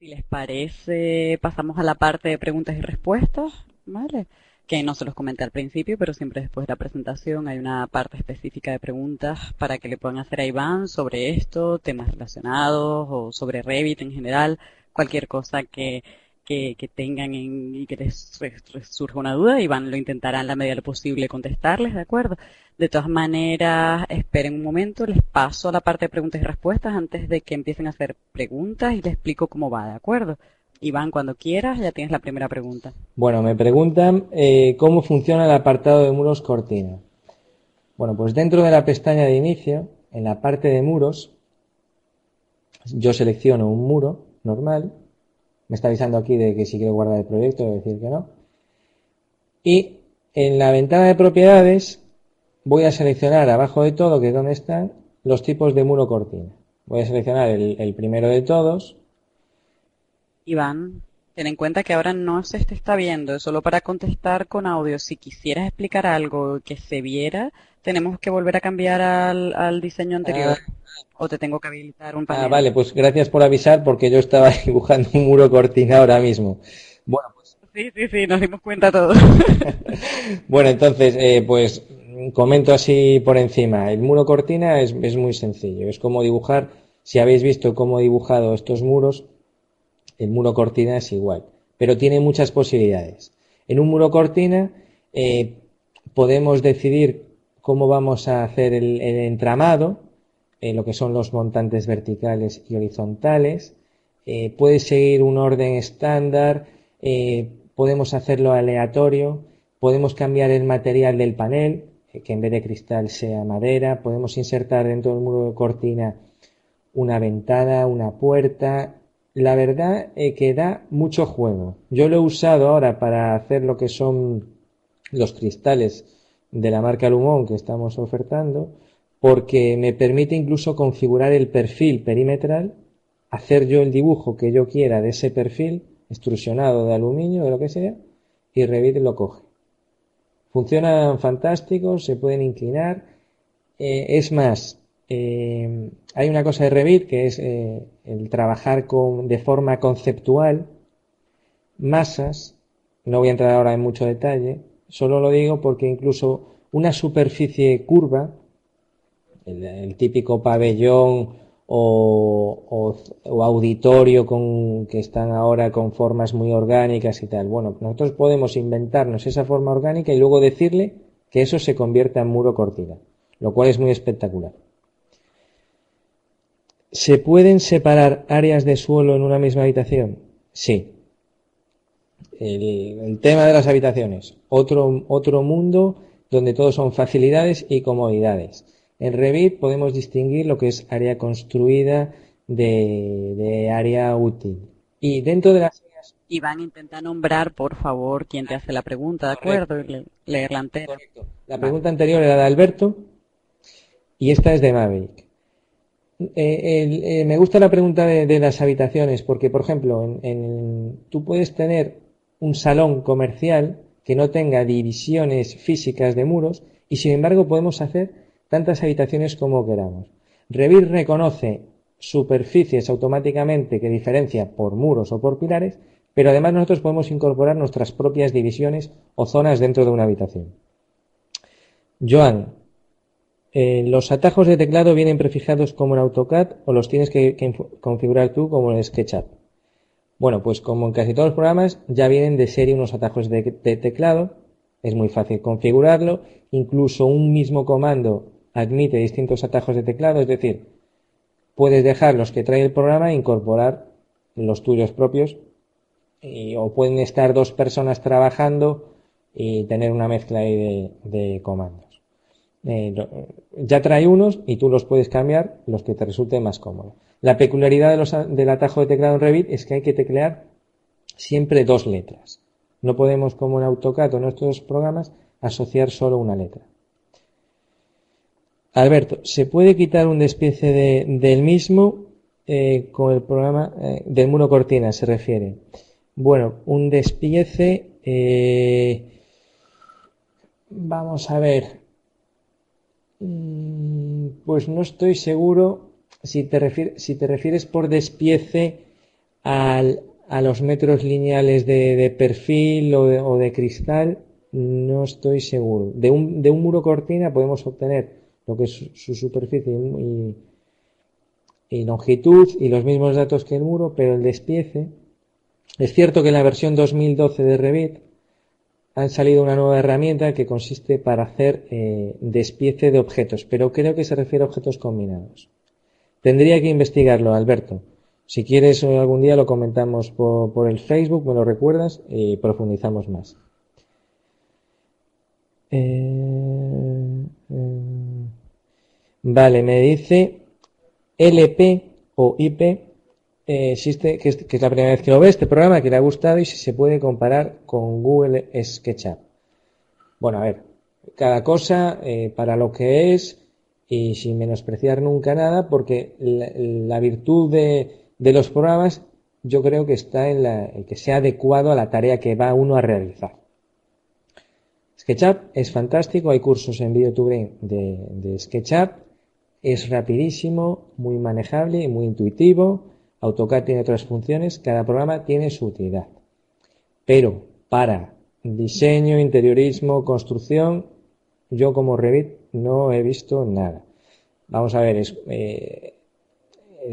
Si les parece, pasamos a la parte de preguntas y respuestas, ¿vale? Que no se los comenté al principio, pero siempre después de la presentación hay una parte específica de preguntas para que le puedan hacer a Iván sobre esto, temas relacionados o sobre Revit en general, cualquier cosa que, que, tengan y que les, surja una duda, Iván lo intentará en la medida de lo posible contestarles, ¿de acuerdo? De todas maneras, esperen un momento, les paso a la parte de preguntas y respuestas antes de que empiecen a hacer preguntas y les explico cómo va, ¿de acuerdo? Iván, cuando quieras, ya tienes la primera pregunta. Bueno, me preguntan eh, cómo funciona el apartado de muros cortina. Bueno, pues dentro de la pestaña de inicio, en la parte de muros, yo selecciono un muro normal. Me está avisando aquí de que si quiero guardar el proyecto, voy a decir que no. Y en la ventana de propiedades voy a seleccionar abajo de todo, que es donde están, los tipos de muro cortina. Voy a seleccionar el, primero de todos. Iván, ten en cuenta que ahora no se te está viendo, es solo para contestar con audio. Si quisieras explicar algo que se viera, tenemos que volver a cambiar al, diseño anterior. Ah. O te tengo que habilitar un panel. Ah, vale, pues gracias por avisar porque yo estaba dibujando un muro cortina ahora mismo. Bueno, pues... Sí, sí, sí, nos dimos cuenta todos. bueno, entonces, eh, pues comento así por encima. El muro cortina es, muy sencillo. Es como dibujar, si habéis visto cómo he dibujado estos muros, el muro cortina es igual. Pero tiene muchas posibilidades. En un muro cortina eh, podemos decidir cómo vamos a hacer el, entramado, eh, lo que son los montantes verticales y horizontales. Eh, puede seguir un orden estándar, podemos hacerlo aleatorio, podemos cambiar el material del panel, que en vez de cristal sea madera. Podemos insertar dentro del muro de cortina una ventana, una puerta. La verdad es que da mucho juego. Yo lo he usado ahora para hacer lo que son los cristales de la marca Lumón que estamos ofertando, porque me permite incluso configurar el perfil perimetral, hacer yo el dibujo que yo quiera de ese perfil, extrusionado de aluminio, de lo que sea, y Revit lo coge. Funcionan fantásticos, se pueden inclinar. Eh, es más, eh, hay una cosa de Revit que es eh, el trabajar con, de forma conceptual masas. No voy a entrar ahora en mucho detalle, solo lo digo porque incluso una superficie curva, el típico pabellón o, auditorio con, que están ahora con formas muy orgánicas y tal. Bueno, nosotros podemos inventarnos esa forma orgánica y luego decirle que eso se convierta en muro cortina, lo cual es muy espectacular. ¿Se pueden separar áreas de suelo en una misma habitación? Sí. El, el tema de las habitaciones, otro, otro mundo donde todo son facilidades y comodidades. En Revit podemos distinguir lo que es área construida de, área útil. Y dentro de las áreas... Iván, intenta nombrar, por favor, quién te hace la pregunta, ¿de acuerdo? Y leerla entera. La pregunta anterior era de Alberto y esta es de Maverick. Eh, eh, me gusta la pregunta de, las habitaciones porque, por ejemplo, tú puedes tener un salón comercial que no tenga divisiones físicas de muros y, sin embargo, podemos hacer tantas habitaciones como queramos. Revit reconoce superficies automáticamente que diferencia por muros o por pilares, pero además nosotros podemos incorporar nuestras propias divisiones o zonas dentro de una habitación. Joan, eh, ¿los atajos de teclado vienen prefijados como en AutoCAD o los tienes que, configurar tú como en SketchUp? Bueno, pues como en casi todos los programas ya vienen de serie unos atajos de teclado, es muy fácil configurarlo, incluso un mismo comando admite distintos atajos de teclado, es decir, puedes dejar los que trae el programa e incorporar los tuyos propios o pueden estar dos personas trabajando y tener una mezcla de, comandos. Eh, ya trae unos y tú los puedes cambiar los que te resulten más cómodos. La peculiaridad del atajo de teclado en Revit es que hay que teclear siempre dos letras. No podemos, como en AutoCAD o en nuestros programas, asociar solo una letra. Alberto, ¿se puede quitar un despiece del mismo eh, con el programa eh, del muro cortina? Se refiere. Bueno, un despiece. Eh, vamos a ver. Mm, pues no estoy seguro si te, refieres, si te refieres por despiece a los metros lineales de, perfil o de, cristal, no estoy seguro. De un, de un muro cortina podemos obtener lo que es su, superficie y, longitud y los mismos datos que el muro, pero el despiece. Es cierto que en la versión 2012 de Revit han salido una nueva herramienta que consiste para hacer eh, despiece de objetos, pero creo que se refiere a objetos combinados. Tendría que investigarlo, Alberto. Si quieres eh, algún día lo comentamos por, el Facebook, me lo recuerdas y profundizamos más. Eh, vale, me dice LP o IP existe, que es, la primera vez que lo ve este programa, que le ha gustado y si se puede comparar con Google SketchUp. Bueno, a ver, cada cosa eh, para lo que es y sin menospreciar nunca nada, porque la, virtud de, los programas yo creo que está en, la, que sea adecuado a la tarea que va uno a realizar. SketchUp es fantástico, hay cursos en VideoTuber de, de SketchUp, es rapidísimo, muy manejable y muy intuitivo AutoCAD tiene otras funciones, cada programa tiene su utilidad. Pero para diseño, interiorismo, construcción, yo como Revit no he visto nada. Vamos a ver, eh,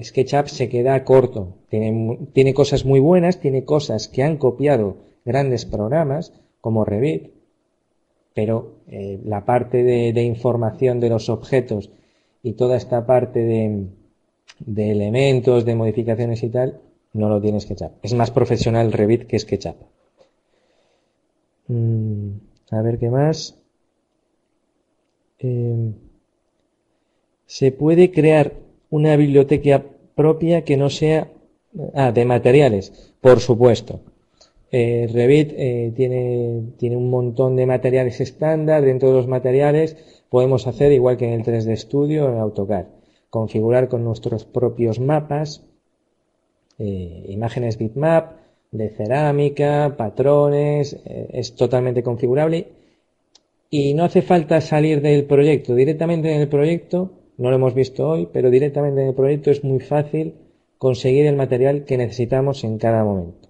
SketchUp se queda corto. Tiene, tiene, cosas muy buenas, tiene cosas que han copiado grandes programas como Revit, pero eh, la parte de información de los objetos y toda esta parte de, de elementos, de modificaciones y tal, no lo tiene SketchUp. Es más profesional Revit que SketchUp. Mm, a ver qué más. Em, se puede crear una biblioteca propia que no sea ah, de materiales, por supuesto. Eh, Revit eh, tiene, tiene un montón de materiales estándar. Dentro de los materiales podemos hacer igual que en el 3D Studio en AutoCAD configurar con nuestros propios mapas, eh, imágenes bitmap, de cerámica, patrones, eh, es totalmente configurable y no hace falta salir del proyecto. Directamente en el proyecto, no lo hemos visto hoy, pero directamente en el proyecto es muy fácil conseguir el material que necesitamos en cada momento.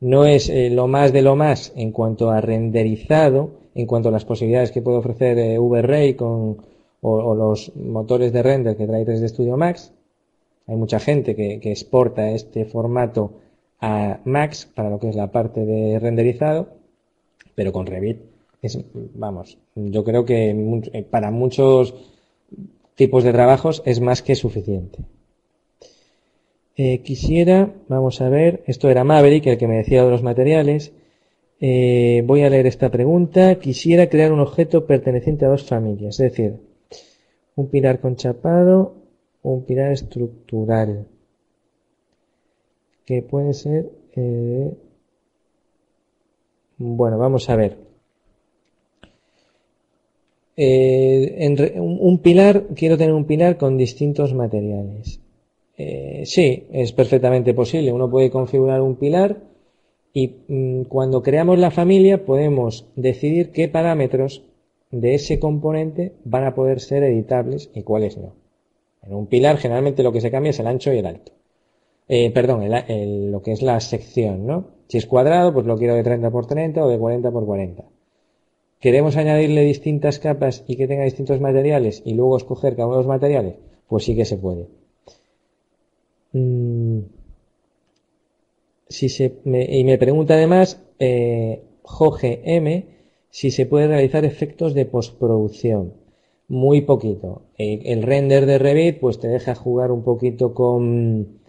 No es eh, lo más de lo más en cuanto a renderizado, en cuanto a las posibilidades que puede ofrecer VRay con, o, los motores de render que trae 3D Studio Max. Hay mucha gente que, exporta este formato a Max para lo que es la parte de renderizado, pero con Revit es, vamos, yo creo que eh, para muchos tipos de trabajos es más que suficiente. Eh, quisiera, vamos a ver, esto era Maverick, el que me decía de los materiales. Eh, voy a leer esta pregunta. Quisiera crear un objeto perteneciente a dos familias, es decir, un pilar conchapado, un pilar estructural, que puede ser, eh, bueno, vamos a ver. Eh, un pilar, quiero tener un pilar con distintos materiales. Sí, es perfectamente posible. Uno puede configurar un pilar y mm, cuando creamos la familia podemos decidir qué parámetros de ese componente van a poder ser editables y cuáles no. En un pilar generalmente lo que se cambia es el ancho y el alto. Eh, perdón, lo que es la sección, ¿no? Si es cuadrado, pues lo quiero de 30 por 30 o de 40 por 40. ¿Queremos añadirle distintas capas y que tenga distintos materiales y luego escoger cada uno de los materiales? Pues sí que se puede. Mm. Y me pregunta además eh, M si se puede realizar efectos de postproducción. Muy poquito. El, render de Revit pues te deja jugar un poquito con,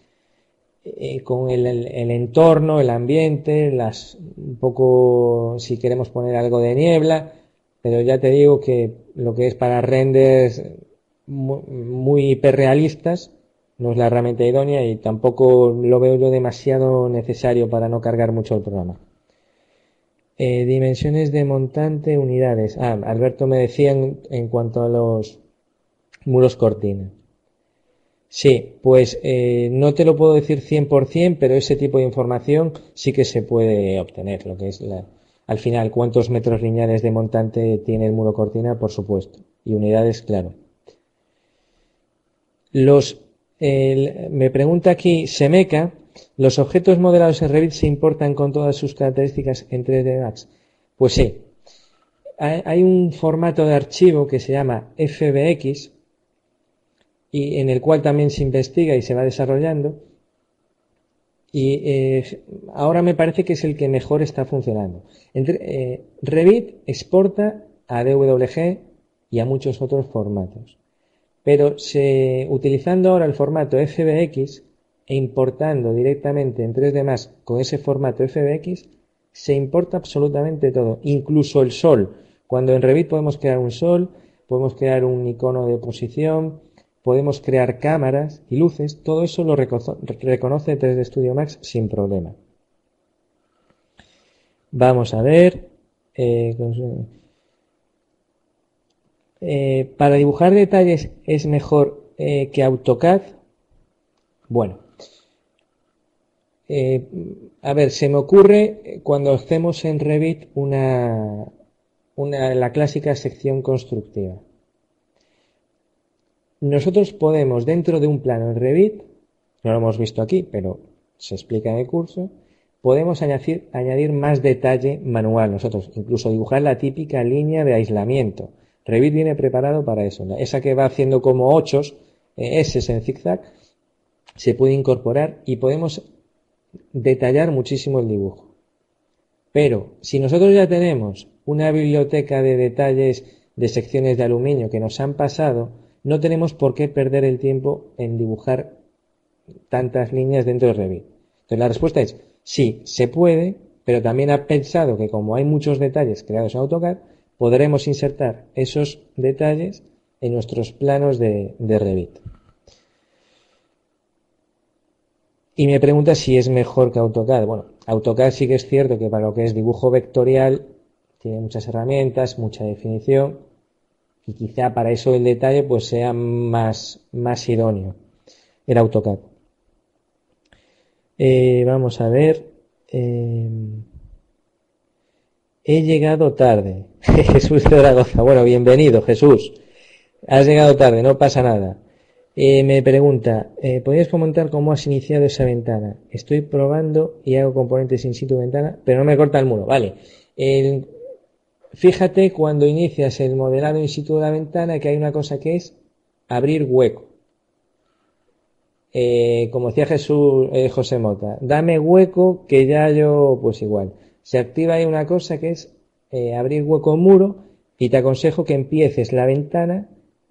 eh, con el, entorno, el ambiente, las, un poco si queremos poner algo de niebla, pero ya te digo que lo que es para renders muy hiperrealistas no es la herramienta idónea y tampoco lo veo yo demasiado necesario para no cargar mucho el programa. Eh, dimensiones de montante, unidades. Ah, Alberto me decía en, cuanto a los muros cortina. Sí, pues eh, no te lo puedo decir 100%, pero ese tipo de información sí que se puede obtener. Lo que es al final, cuántos metros lineales de montante tiene el muro cortina, por supuesto. Y unidades, claro. Los, me pregunta aquí Semeca ¿Los objetos modelados en Revit se importan con todas sus características en 3D Max? Pues sí. Hay un formato de archivo que se llama FBX y en el cual también se investiga y se va desarrollando. Y eh, ahora me parece que es el que mejor está funcionando. Eh, Revit exporta a DWG y a muchos otros formatos. Pero utilizando ahora el formato FBX e importando directamente en 3D Max con ese formato FBX, se importa absolutamente todo, incluso el sol. Cuando en Revit podemos crear un sol, podemos crear un icono de posición, podemos crear cámaras y luces, todo eso lo reconoce 3D Studio Max sin problema. Vamos a ver. Eh, eh, para dibujar detalles es mejor eh, que AutoCAD. Bueno, a ver, se me ocurre cuando hacemos en Revit una, la clásica sección constructiva. Nosotros podemos, dentro de un plano en Revit, no lo hemos visto aquí, pero se explica en el curso, podemos añadir más detalle manual nosotros, incluso dibujar la típica línea de aislamiento. Revit viene preparado para eso. Esa que va haciendo como ochos, eh, S en zigzag, se puede incorporar y podemos detallar muchísimo el dibujo. Pero si nosotros ya tenemos una biblioteca de detalles de secciones de aluminio que nos han pasado, no tenemos por qué perder el tiempo en dibujar tantas líneas dentro de Revit. Entonces la respuesta es sí, se puede, pero también ha pensado que como hay muchos detalles creados en AutoCAD, podremos insertar esos detalles en nuestros planos de, de Revit. Y me pregunta si es mejor que AutoCAD. Bueno, AutoCAD sí que es cierto que para lo que es dibujo vectorial tiene muchas herramientas, mucha definición, y quizá para eso el detalle pues sea más, más idóneo el AutoCAD. Eh, vamos a ver. Eh, he llegado tarde. Jesús de Zaragoza. Bueno, bienvenido, Jesús. Has llegado tarde, no pasa nada. Eh, me pregunta, ¿podrías comentar cómo has iniciado esa ventana? Estoy probando y hago componentes in situ ventana, pero no me corta el muro. Vale. Fíjate cuando inicias el modelado in situ de la ventana que hay una cosa que es abrir hueco. Eh, como decía Jesús eh, José Mota, dame hueco que ya yo, pues igual. Se activa ahí una cosa que es eh, abrir hueco en muro y te aconsejo que empieces la ventana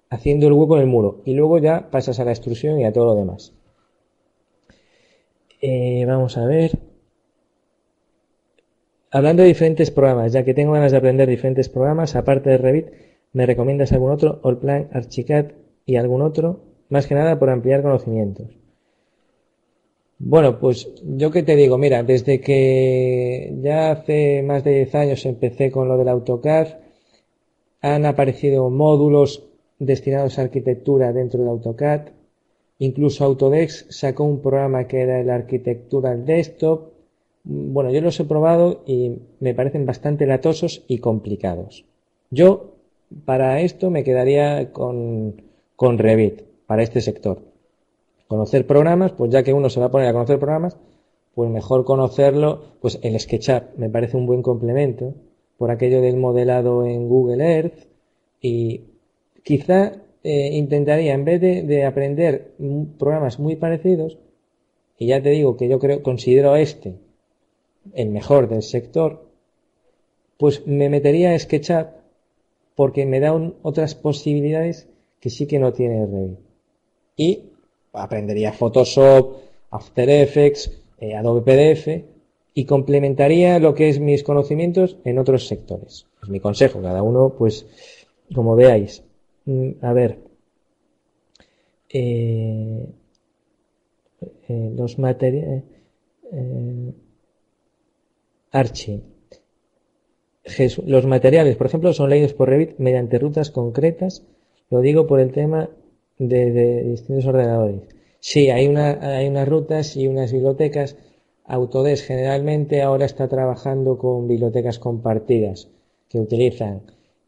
haciendo el hueco en el muro y luego ya pasas a la extrusión y a todo lo demás. vamos a ver. Hablando de diferentes programas, ya que tengo ganas de aprender diferentes programas, aparte de Revit, ¿me recomiendas algún otro? Allplan, Archicad y algún otro? Más que nada por ampliar conocimientos. Bueno, pues yo que te digo, mira, desde que ya hace más de 10 años empecé con lo del AutoCAD, han aparecido módulos destinados a arquitectura dentro de AutoCAD, incluso Autodesk sacó un programa que era el arquitectura desktop, bueno, yo los he probado y me parecen bastante latosos y complicados. Yo, para esto, me quedaría con, con Revit, para este sector. Conocer programas, pues ya que uno se va a poner a conocer programas, pues mejor conocerlo, pues el SketchUp me parece un buen complemento, por aquello del modelado en Google Earth, y quizá eh, intentaría, en vez de, de, aprender programas muy parecidos, y ya te digo que yo creo, considero este el mejor del sector, pues me metería a SketchUp porque me da otras posibilidades que sí que no tiene Revit. Y aprendería Photoshop, After Effects, eh, Adobe PDF y complementaría lo que es mis conocimientos en otros sectores. Es mi consejo, cada uno, pues, como veáis. Mm, a ver, eh, eh, los materiales. Archie. Los materiales, por ejemplo, son leídos por Revit mediante rutas concretas. Lo digo por el tema de, distintos ordenadores. Sí, hay, una, hay unas rutas y unas bibliotecas. Autodesk generalmente ahora está trabajando con bibliotecas compartidas que utilizan.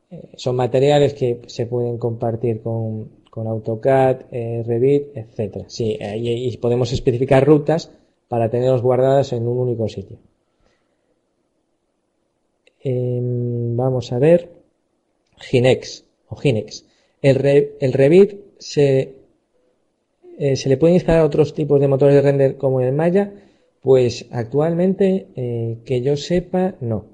Eh, son materiales que se pueden compartir con, AutoCAD, eh, Revit, etcétera. Sí, y podemos especificar rutas para tenerlos guardadas en un único sitio. Em, vamos a ver. Ginex o Ginex. El, Revit se, eh, se le puede instalar otros tipos de motores de render como el Maya. Pues actualmente, eh, que yo sepa, no.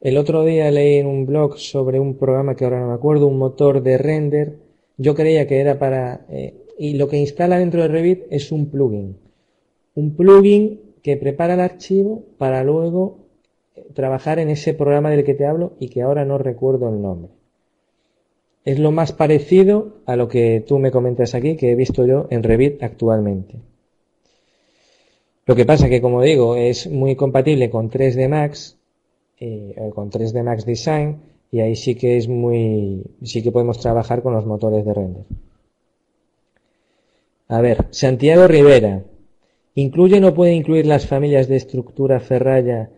El otro día leí en un blog sobre un programa que ahora no me acuerdo, un motor de render. Yo creía que era para... Eh, y lo que instala dentro de Revit es un plugin. Un plugin que prepara el archivo para luego trabajar en ese programa del que te hablo y que ahora no recuerdo el nombre. Es lo más parecido a lo que tú me comentas aquí, que he visto yo en Revit actualmente. Lo que pasa que, como digo, es muy compatible con 3D Max, eh, con 3D Max Design, y ahí sí que es muy, sí que podemos trabajar con los motores de render. A ver, Santiago Rivera. ¿Incluye o no puede incluir las familias de estructura ferralla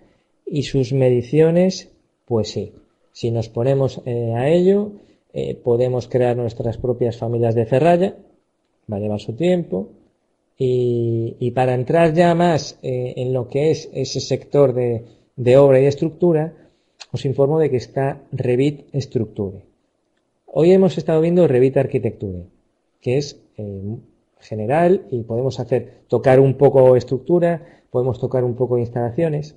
y sus mediciones, pues sí, si nos ponemos eh, a ello, eh, podemos crear nuestras propias familias de ferralla, va a llevar su tiempo, y, para entrar ya más eh, en lo que es ese sector de, de, obra y estructura, os informo de que está Revit Structure. Hoy hemos estado viendo Revit Architecture, que es general y podemos hacer tocar un poco estructura, podemos tocar un poco instalaciones.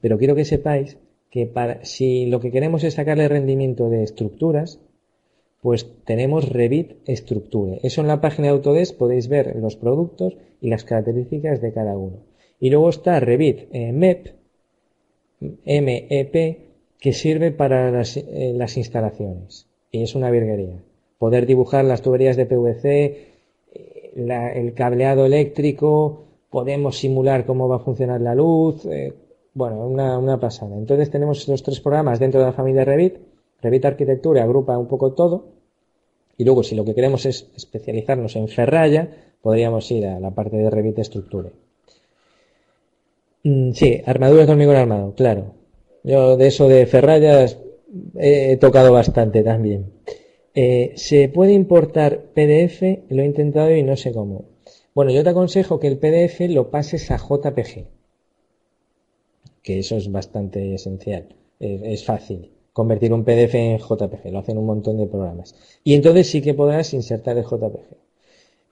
Pero quiero que sepáis que para, si lo que queremos es sacarle rendimiento de estructuras, pues tenemos Revit Structure. Eso en la página de Autodesk podéis ver los productos y las características de cada uno. Y luego está Revit eh, MEP, MEP, que sirve para las, eh, las, instalaciones. Y es una virguería. Poder dibujar las tuberías de PVC, eh, el cableado eléctrico, podemos simular cómo va a funcionar la luz, bueno, una, una pasada. Entonces tenemos estos tres programas dentro de la familia Revit. Revit Arquitectura agrupa un poco todo. Y luego, si lo que queremos es especializarnos en ferralla, podríamos ir a la parte de Revit Estructure. Mm, sí, armadura con hormigón armado, claro. Yo de eso de ferrallas he tocado bastante también. Eh, se puede importar PDF, lo he intentado y no sé cómo. Bueno, yo te aconsejo que el PDF lo pases a JPG que eso es bastante esencial. Es, fácil convertir un PDF en JPG, lo hacen un montón de programas. Y entonces sí que podrás insertar el JPG.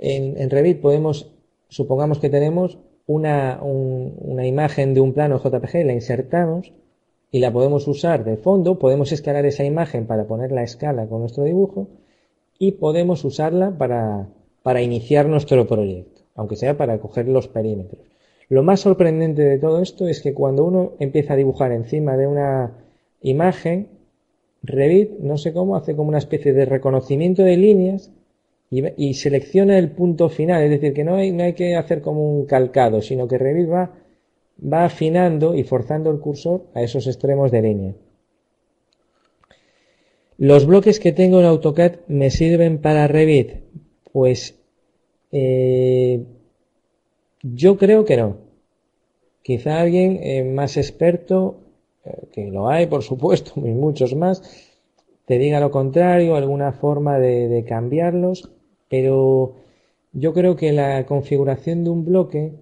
En, Revit podemos, supongamos que tenemos una, una imagen de un plano JPG, la insertamos y la podemos usar de fondo, podemos escalar esa imagen para poner la escala con nuestro dibujo y podemos usarla para, para iniciar nuestro proyecto, aunque sea para coger los perímetros. Lo más sorprendente de todo esto es que cuando uno empieza a dibujar encima de una imagen, Revit, no sé cómo, hace como una especie de reconocimiento de líneas y, selecciona el punto final. Es decir, que no hay, que hacer como un calcado, sino que Revit va, afinando y forzando el cursor a esos extremos de línea. Los bloques que tengo en AutoCAD me sirven para Revit. Pues eh, yo creo que no. Quizá alguien eh, más experto, que lo hay por supuesto, y muchos más, te diga lo contrario, alguna forma de, cambiarlos, pero yo creo que la configuración de un bloque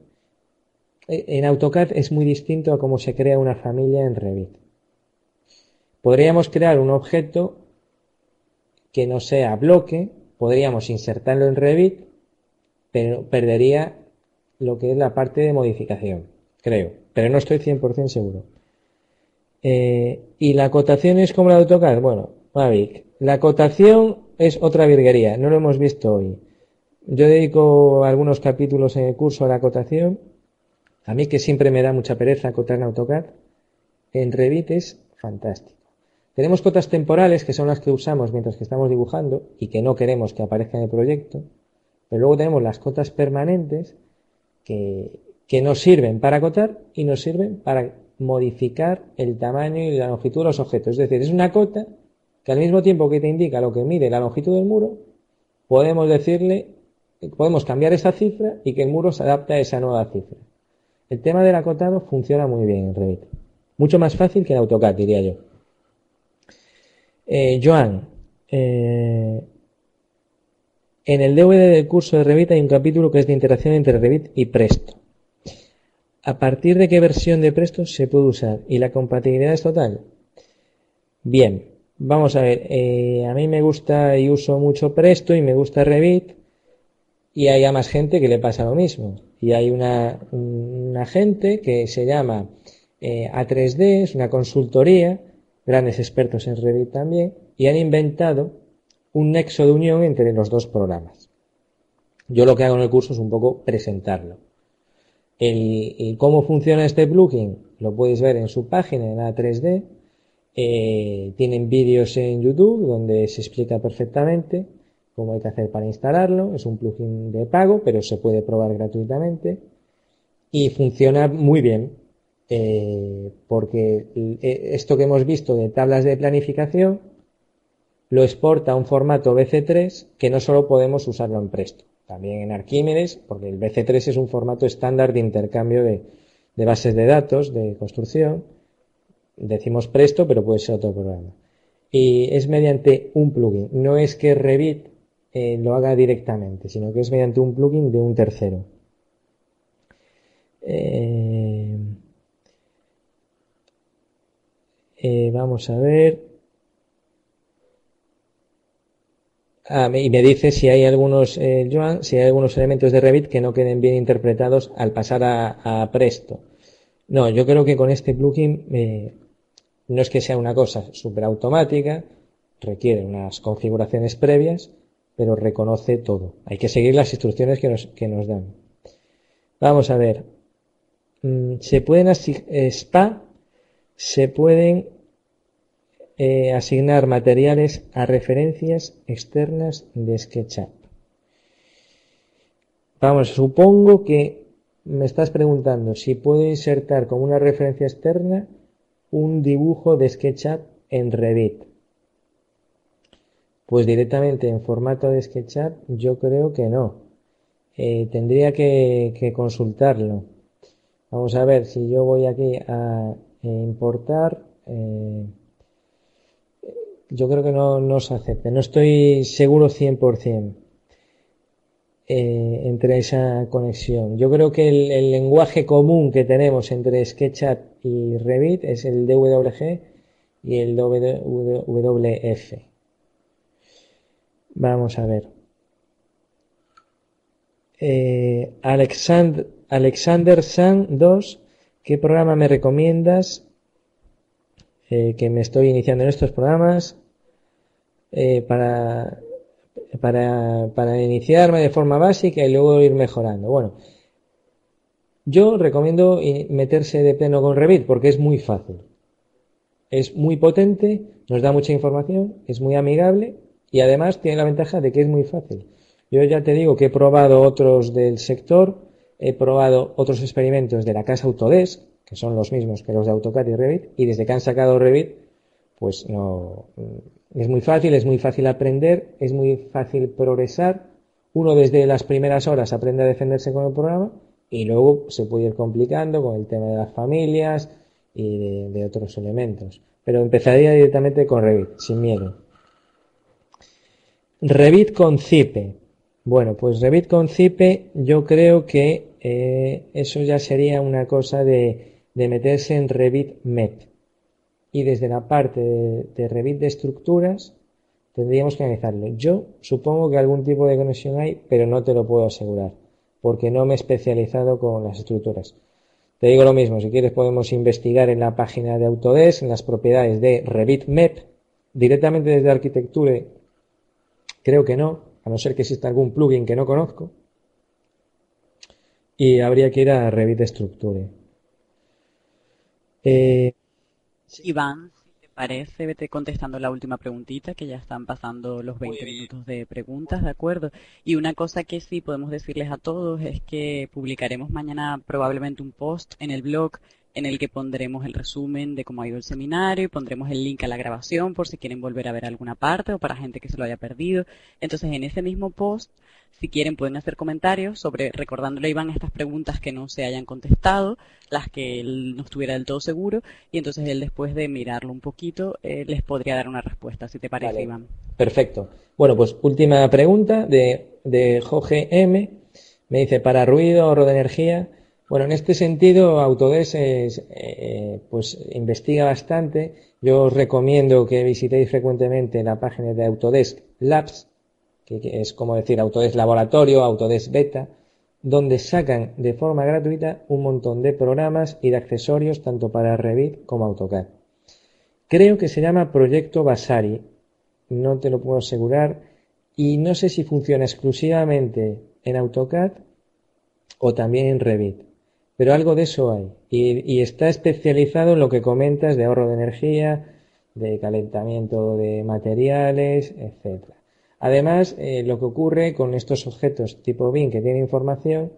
eh, en AutoCAD es muy distinto a cómo se crea una familia en Revit. Podríamos crear un objeto que no sea bloque, podríamos insertarlo en Revit, pero perdería lo que es la parte de modificación, creo, pero no estoy 100% seguro. Eh, y la acotación es como la de AutoCAD. Bueno, Mavic, la acotación es otra virguería, no lo hemos visto hoy. Yo dedico algunos capítulos en el curso a la acotación. A mí que siempre me da mucha pereza acotar en AutoCAD, en Revit es fantástico. Tenemos cotas temporales que son las que usamos mientras que estamos dibujando y que no queremos que aparezcan en el proyecto. Pero luego tenemos las cotas permanentes que, nos sirven para acotar y nos sirven para modificar el tamaño y la longitud de los objetos. Es decir, es una cota que al mismo tiempo que te indica lo que mide la longitud del muro, podemos decirle, podemos cambiar esa cifra y que el muro se adapte a esa nueva cifra. El tema del acotado funciona muy bien en Revit. Mucho más fácil que en AutoCAD, diría yo. Eh, Joan, eh, en el DVD del curso de Revit hay un capítulo que es de interacción entre Revit y Presto. ¿A partir de qué versión de Presto se puede usar? ¿Y la compatibilidad es total? Bien, vamos a ver. Eh, a mí me gusta y uso mucho Presto y me gusta Revit y hay a más gente que le pasa lo mismo. Y hay una, gente que se llama eh, A3D, es una consultoría, grandes expertos en Revit también, y han inventado un nexo de unión entre los dos programas. Yo lo que hago en el curso es un poco presentarlo. El, cómo funciona este plugin lo puedes ver en su página en A3D. Eh, tienen vídeos en YouTube donde se explica perfectamente cómo hay que hacer para instalarlo. Es un plugin de pago, pero se puede probar gratuitamente. Y funciona muy bien, eh, porque eh, esto que hemos visto de tablas de planificación lo exporta a un formato BC3 que no solo podemos usarlo en Presto también en Arquímedes, porque el BC3 es un formato estándar de intercambio de, bases de datos, de construcción. Decimos Presto, pero puede ser otro programa. Y es mediante un plugin. No es que Revit eh, lo haga directamente, sino que es mediante un plugin de un tercero. Eh, eh, vamos a ver. Ah, y me dice si hay algunos, eh, Joan, si hay algunos elementos de Revit que no queden bien interpretados al pasar a, Presto. No, yo creo que con este plugin eh, no es que sea una cosa súper automática, requiere unas configuraciones previas, pero reconoce todo. Hay que seguir las instrucciones que nos, que nos dan. Vamos a ver. Mm, se pueden eh, SPA, se pueden eh, asignar materiales a referencias externas de SketchUp. Vamos, supongo que me estás preguntando si puedo insertar como una referencia externa un dibujo de SketchUp en Revit. Pues directamente en formato de SketchUp yo creo que no. Eh, tendría que, consultarlo. Vamos a ver si yo voy aquí a importar. Eh, yo creo que no, no se acepta. No estoy seguro 100% eh, entre esa conexión. Yo creo que el, lenguaje común que tenemos entre SketchUp y Revit es el DWG y el WF. Vamos a ver. Eh, Alexander, Alexander San 2, ¿qué programa me recomiendas? Eh, que me estoy iniciando en estos programas. Eh, para, para, para iniciarme de forma básica y luego ir mejorando. Bueno, yo recomiendo meterse de pleno con Revit porque es muy fácil. Es muy potente, nos da mucha información, es muy amigable y además tiene la ventaja de que es muy fácil. Yo ya te digo que he probado otros del sector, he probado otros experimentos de la casa Autodesk, que son los mismos que los de AutoCAD y Revit, y desde que han sacado Revit, pues no, es muy fácil, es muy fácil aprender, es muy fácil progresar. Uno desde las primeras horas aprende a defenderse con el programa y luego se puede ir complicando con el tema de las familias y de, otros elementos. Pero empezaría directamente con Revit, sin miedo. Revit con Cipe. Bueno, pues Revit con Cipe yo creo que eh, eso ya sería una cosa de, de meterse en Revit Met y desde la parte de, Revit de estructuras tendríamos que analizarlo. Yo supongo que algún tipo de conexión hay, pero no te lo puedo asegurar, porque no me he especializado con las estructuras. Te digo lo mismo, si quieres podemos investigar en la página de Autodesk, en las propiedades de Revit MEP, directamente desde arquitectura, creo que no, a no ser que exista algún plugin que no conozco, y habría que ir a Revit Structure. Eh, Iván, si te parece, vete contestando la última preguntita, que ya están pasando los 20 minutos de preguntas, ¿de acuerdo? Y una cosa que sí podemos decirles a todos es que publicaremos mañana probablemente un post en el blog en el que pondremos el resumen de cómo ha ido el seminario y pondremos el link a la grabación por si quieren volver a ver alguna parte o para gente que se lo haya perdido. Entonces, en ese mismo post, si quieren, pueden hacer comentarios sobre, recordándole a Iván estas preguntas que no se hayan contestado, las que él no estuviera del todo seguro, y entonces él, después de mirarlo un poquito, eh, les podría dar una respuesta, si te parece, Iván. Perfecto. Bueno, pues última pregunta de, de Jorge M. Me dice, para ruido, ahorro de energía, Bueno, en este sentido, Autodesk eh, pues investiga bastante. Yo os recomiendo que visitéis frecuentemente la página de Autodesk Labs, que es como decir Autodesk Laboratorio, Autodesk Beta, donde sacan de forma gratuita un montón de programas y de accesorios tanto para Revit como AutoCAD. Creo que se llama Proyecto Basari, no te lo puedo asegurar, y no sé si funciona exclusivamente en AutoCAD o también en Revit pero algo de eso hay. Y, está especializado en lo que comentas de ahorro de energía, de calentamiento de materiales, etc. Además, eh, lo que ocurre con estos objetos tipo BIM que tienen información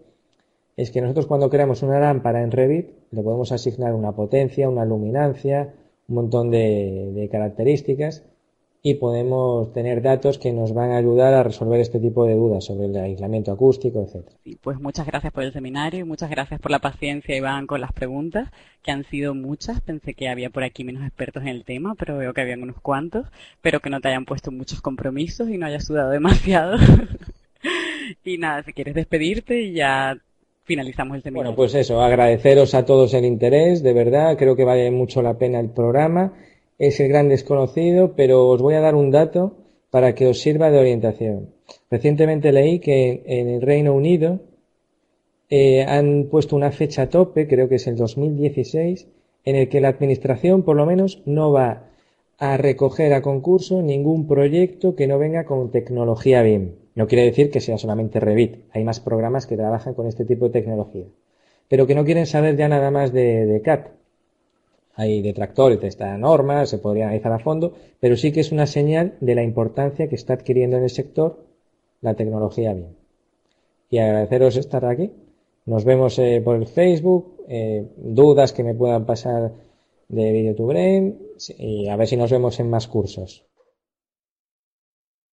es que nosotros cuando creamos una lámpara en Revit le podemos asignar una potencia, una luminancia, un montón de características y podemos tener datos que nos van a ayudar a resolver este tipo de dudas sobre el aislamiento acústico, etcétera. pues muchas gracias por el seminario y muchas gracias por la paciencia, Iván, con las preguntas, que han sido muchas. Pensé que había por aquí menos expertos en el tema, pero veo que habían unos cuantos. Pero que no te hayan puesto muchos compromisos y no hayas sudado demasiado. y nada, si quieres despedirte y ya finalizamos el seminario. Bueno, pues eso, agradeceros a todos el interés, de verdad, creo que vale mucho la pena el programa es el gran desconocido, pero os voy a dar un dato para que os sirva de orientación. Recientemente leí que en el Reino Unido eh, han puesto una fecha tope, creo que es el 2016, en el que la Administración por lo menos no va a recoger a concurso ningún proyecto que no venga con tecnología BIM. No quiere decir que sea solamente Revit, hay más programas que trabajan con este tipo de tecnología, pero que no quieren saber ya nada más de, de CAT, hay detractores de esta norma, se podría analizar a fondo, pero sí que es una señal de la importancia que está adquiriendo en el sector la tecnología bien. Y agradeceros estar aquí. Nos vemos eh, por el Facebook, eh, dudas que me puedan pasar de Video to Brain y a ver si nos vemos en más cursos.